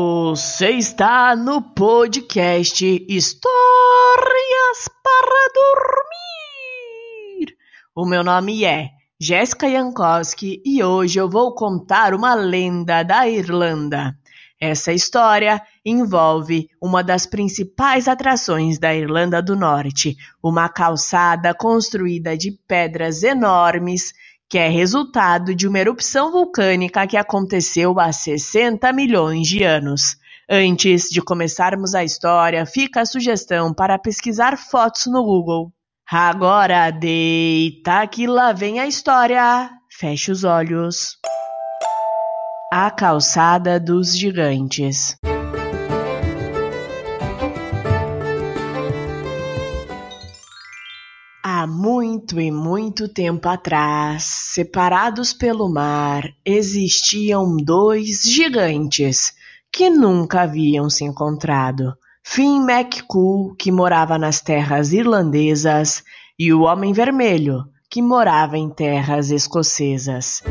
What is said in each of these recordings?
Você está no podcast Histórias para Dormir. O meu nome é Jéssica Jankowski e hoje eu vou contar uma lenda da Irlanda. Essa história envolve uma das principais atrações da Irlanda do Norte, uma calçada construída de pedras enormes que é resultado de uma erupção vulcânica que aconteceu há 60 milhões de anos. Antes de começarmos a história, fica a sugestão para pesquisar fotos no Google. Agora deita que lá vem a história. Feche os olhos. A Calçada dos Gigantes. Muito e muito tempo atrás, separados pelo mar, existiam dois gigantes que nunca haviam se encontrado. Finn McCool, que morava nas terras irlandesas, e o Homem Vermelho, que morava em terras escocesas.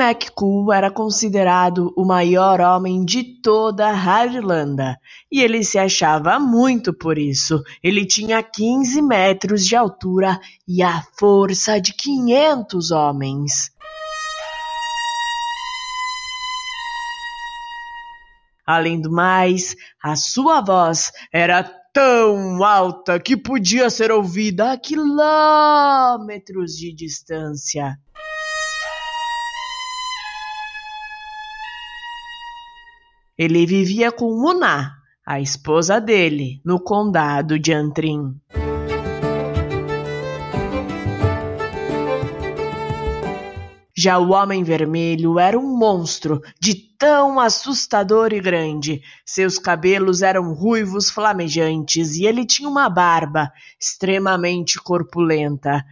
Finn McCool era considerado o maior homem de toda a Irlanda e ele se achava muito por isso. Ele tinha 15 metros de altura e a força de 500 homens. Além do mais, a sua voz era tão alta que podia ser ouvida a quilômetros de distância. Ele vivia com Muna, a esposa dele, no condado de Antrim. Já o Homem Vermelho era um monstro de tão assustador e grande. Seus cabelos eram ruivos flamejantes e ele tinha uma barba extremamente corpulenta.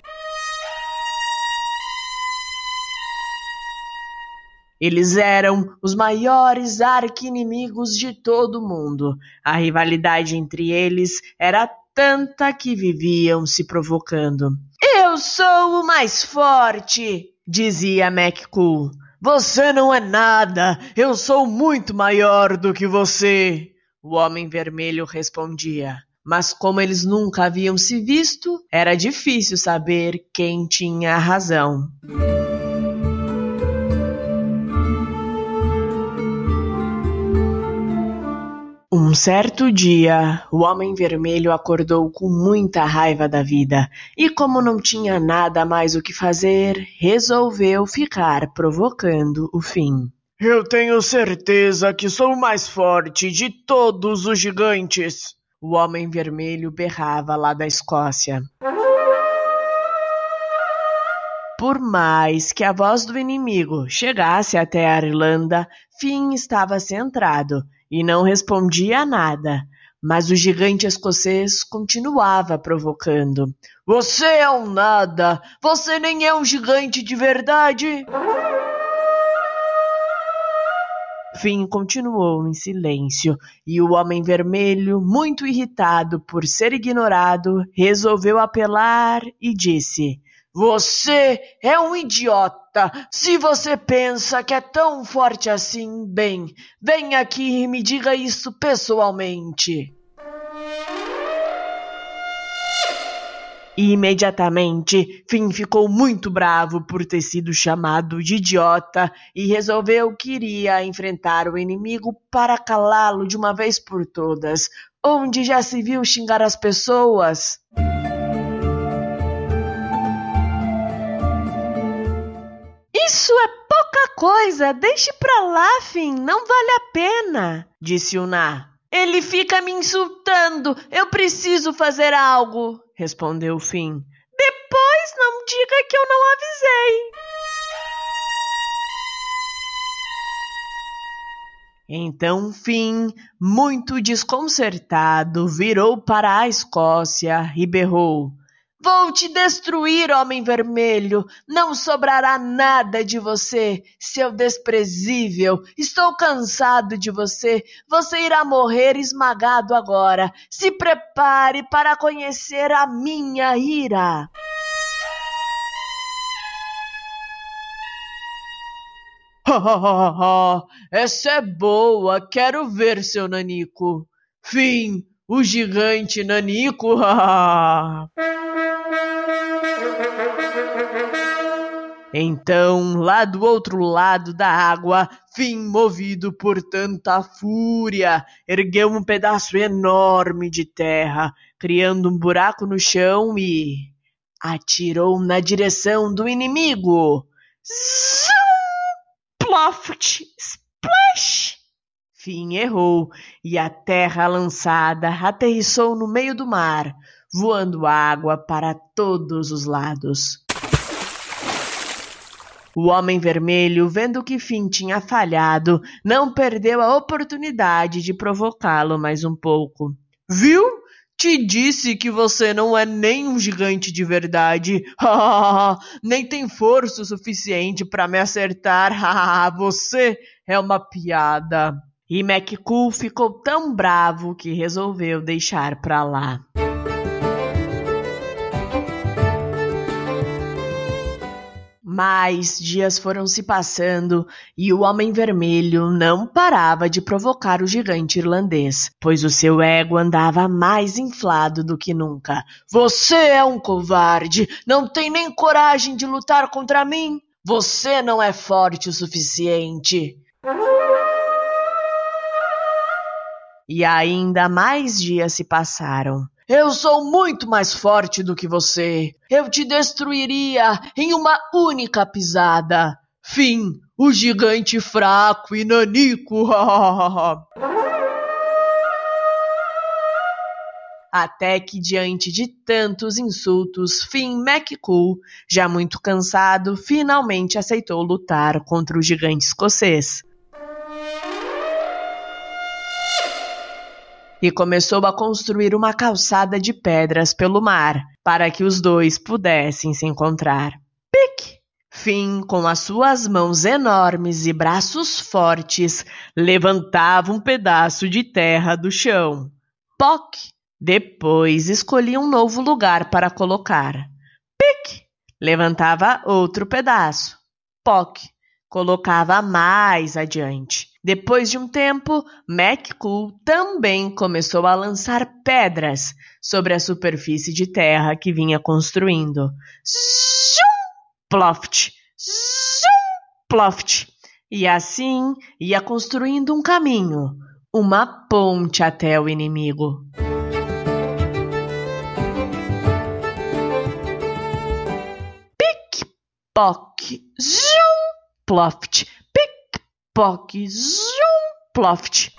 Eles eram os maiores arqui-inimigos de todo o mundo. A rivalidade entre eles era tanta que viviam se provocando. Eu sou o mais forte, dizia McCool. Você não é nada. Eu sou muito maior do que você. O Homem Vermelho respondia. Mas como eles nunca haviam se visto, era difícil saber quem tinha razão. Certo dia, o Homem Vermelho acordou com muita raiva da vida e, como não tinha nada mais o que fazer, resolveu ficar provocando o fim. Eu tenho certeza que sou o mais forte de todos os gigantes. O Homem Vermelho berrava lá da Escócia. Por mais que a voz do inimigo chegasse até a Irlanda, Finn estava centrado e não respondia a nada. Mas o gigante escocês continuava provocando. Você é um nada! Você nem é um gigante de verdade! Finn continuou em silêncio e o Homem Vermelho, muito irritado por ser ignorado, resolveu apelar e disse: Você é um idiota! Se você pensa que é tão forte assim, bem, venha aqui e me diga isso pessoalmente. E imediatamente, Finn ficou muito bravo por ter sido chamado de idiota e resolveu que iria enfrentar o inimigo para calá-lo de uma vez por todas. Onde já se viu xingar as pessoas? Isso é pouca coisa. Deixe pra lá, Finn. Não vale a pena, disse o Ná. Ele fica me insultando. Eu preciso fazer algo, respondeu Finn. Depois não diga que eu não avisei. Então Finn, muito desconcertado, virou para a Escócia e berrou: Vou te destruir, homem vermelho! Não sobrará nada de você, seu desprezível! Estou cansado de você! Você irá morrer esmagado agora! Se prepare para conhecer a minha ira! Essa é boa, quero ver seu nanico. Fim, o gigante nanico. Então, lá do outro lado da água, Fim, movido por tanta fúria, ergueu um pedaço enorme de terra, criando um buraco no chão e atirou na direção do inimigo. Ploft! Splash! Fim errou e a terra lançada aterrissou no meio do mar, voando água para todos os lados. O Homem Vermelho, vendo que Finn tinha falhado, não perdeu a oportunidade de provocá-lo mais um pouco. Viu? Te disse que você não é nem um gigante de verdade. nem tem força suficiente para me acertar. você é uma piada. E McCool ficou tão bravo que resolveu deixar pra lá. Mais dias foram se passando e o Homem Vermelho não parava de provocar o gigante irlandês, pois o seu ego andava mais inflado do que nunca. Você é um covarde! Não tem nem coragem de lutar contra mim! Você não é forte o suficiente! E ainda mais dias se passaram. Eu sou muito mais forte do que você. Eu te destruiria em uma única pisada. Fim, o gigante fraco e nanico. Até que, diante de tantos insultos, Finn McCool, já muito cansado, finalmente aceitou lutar contra o gigante escocês. E começou a construir uma calçada de pedras pelo mar para que os dois pudessem se encontrar. Pique! Fim, com as suas mãos enormes e braços fortes, levantava um pedaço de terra do chão. Poc! Depois escolhia um novo lugar para colocar. Pique! Levantava outro pedaço. Poc! Colocava mais adiante. Depois de um tempo, McCool também começou a lançar pedras sobre a superfície de terra que vinha construindo. Zum, ploft, zum, ploft. E assim ia construindo um caminho, uma ponte até o inimigo. Pick, pock, zoom, ploft Poc, zoom, ploft.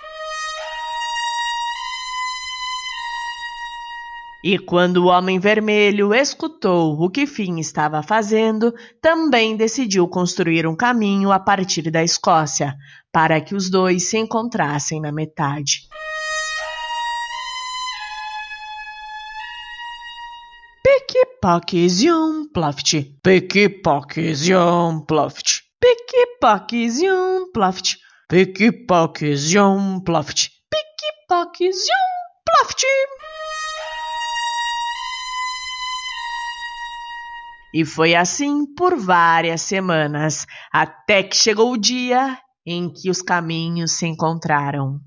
E quando o Homem Vermelho escutou o que Finn estava fazendo, também decidiu construir um caminho a partir da Escócia, para que os dois se encontrassem na metade. Pique-poque, zoom, Pique-poque-zium, ploft. Pique-poque-zium, ploft. Pique-poque-zium, ploft. E foi assim por várias semanas, até que chegou o dia em que os caminhos se encontraram.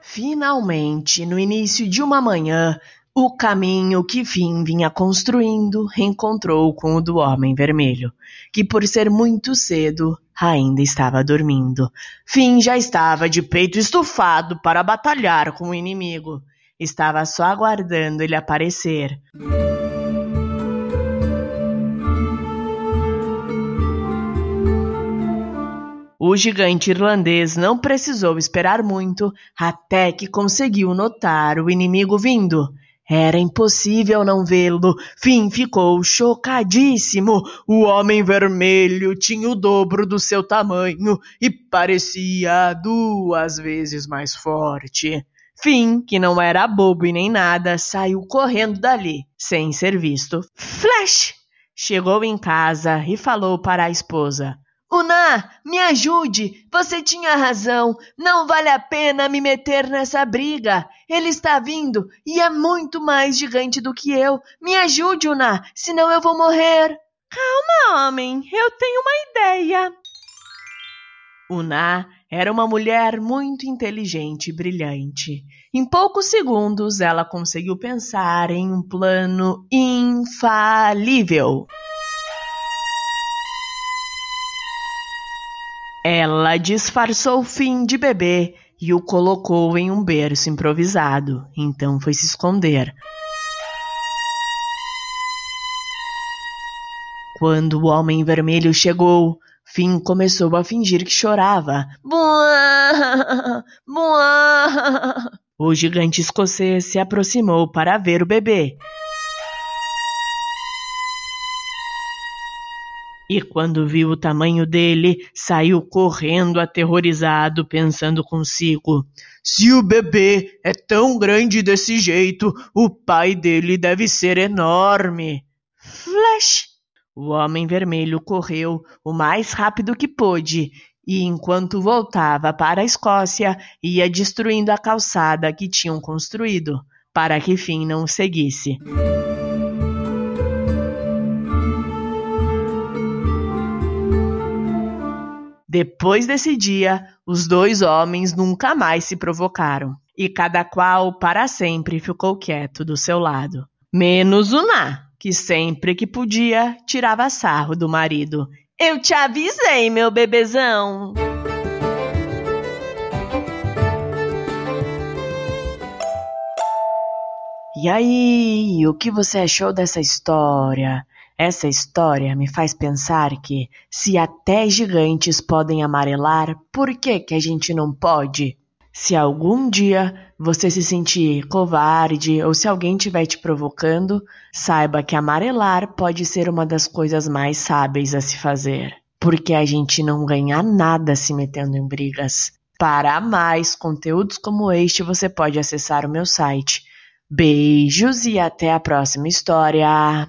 Finalmente, no início de uma manhã, o caminho que Finn vinha construindo reencontrou com o do Homem Vermelho, que por ser muito cedo ainda estava dormindo. Finn já estava de peito estufado para batalhar com o inimigo. Estava só aguardando ele aparecer. O gigante irlandês não precisou esperar muito até que conseguiu notar o inimigo vindo. Era impossível não vê-lo. Finn ficou chocadíssimo. O homem vermelho tinha o dobro do seu tamanho e parecia duas vezes mais forte. Finn, que não era bobo e nem nada, saiu correndo dali, sem ser visto. Flash! Chegou em casa e falou para a esposa: Una, me ajude! Você tinha razão. Não vale a pena me meter nessa briga. Ele está vindo e é muito mais gigante do que eu. Me ajude, Una, senão eu vou morrer. Calma, homem, eu tenho uma ideia. Una era uma mulher muito inteligente e brilhante. Em poucos segundos, ela conseguiu pensar em um plano infalível. Ela disfarçou o fim de bebê e o colocou em um berço improvisado. Então foi se esconder. Quando o homem vermelho chegou, Finn começou a fingir que chorava. Buah! Buah! O gigante escocês se aproximou para ver o bebê. E quando viu o tamanho dele, saiu correndo aterrorizado, pensando consigo: se o bebê é tão grande desse jeito, o pai dele deve ser enorme. Flash! O homem vermelho correu o mais rápido que pôde e, enquanto voltava para a Escócia, ia destruindo a calçada que tinham construído, para que Finn não o seguisse. Depois desse dia, os dois homens nunca mais se provocaram, e cada qual para sempre ficou quieto do seu lado. Menos o Ná, que sempre que podia tirava sarro do marido. Eu te avisei, meu bebezão! E aí, o que você achou dessa história? Essa história me faz pensar que, se até gigantes podem amarelar, por que, que a gente não pode? Se algum dia você se sentir covarde ou se alguém estiver te provocando, saiba que amarelar pode ser uma das coisas mais sábeis a se fazer, porque a gente não ganha nada se metendo em brigas. Para mais conteúdos como este, você pode acessar o meu site. Beijos e até a próxima história!